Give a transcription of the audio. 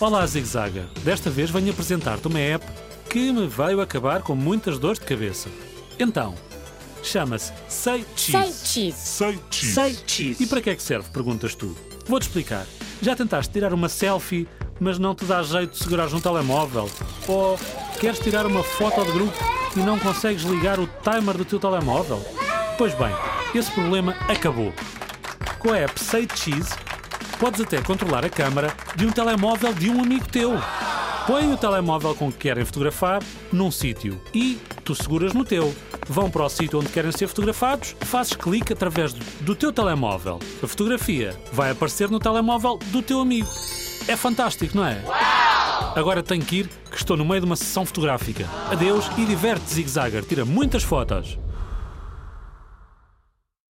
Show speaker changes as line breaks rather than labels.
Olá, Zigzagger. Desta vez venho apresentar-te uma app que me veio acabar com muitas dores de cabeça. Então, chama-se Say
Say
Cheese.
cheese.
Say cheese.
Say cheese.
E para que é que serve? Perguntas tu. Vou-te explicar. Já tentaste tirar uma selfie, mas não te dá jeito de segurar um telemóvel? Ou queres tirar uma foto de grupo e não consegues ligar o timer do teu telemóvel? Pois bem, esse problema acabou. Com a app Say Cheese, podes até controlar a câmara de um telemóvel de um amigo teu. Põe o telemóvel com que querem fotografar num sítio e tu seguras no teu. Vão para o sítio onde querem ser fotografados, fazes clique através do, do teu telemóvel. A fotografia vai aparecer no telemóvel do teu amigo. É fantástico, não é? Agora tenho que ir, que estou no meio de uma sessão fotográfica. Adeus e diverte-te, Zigzagger. Tira muitas fotos.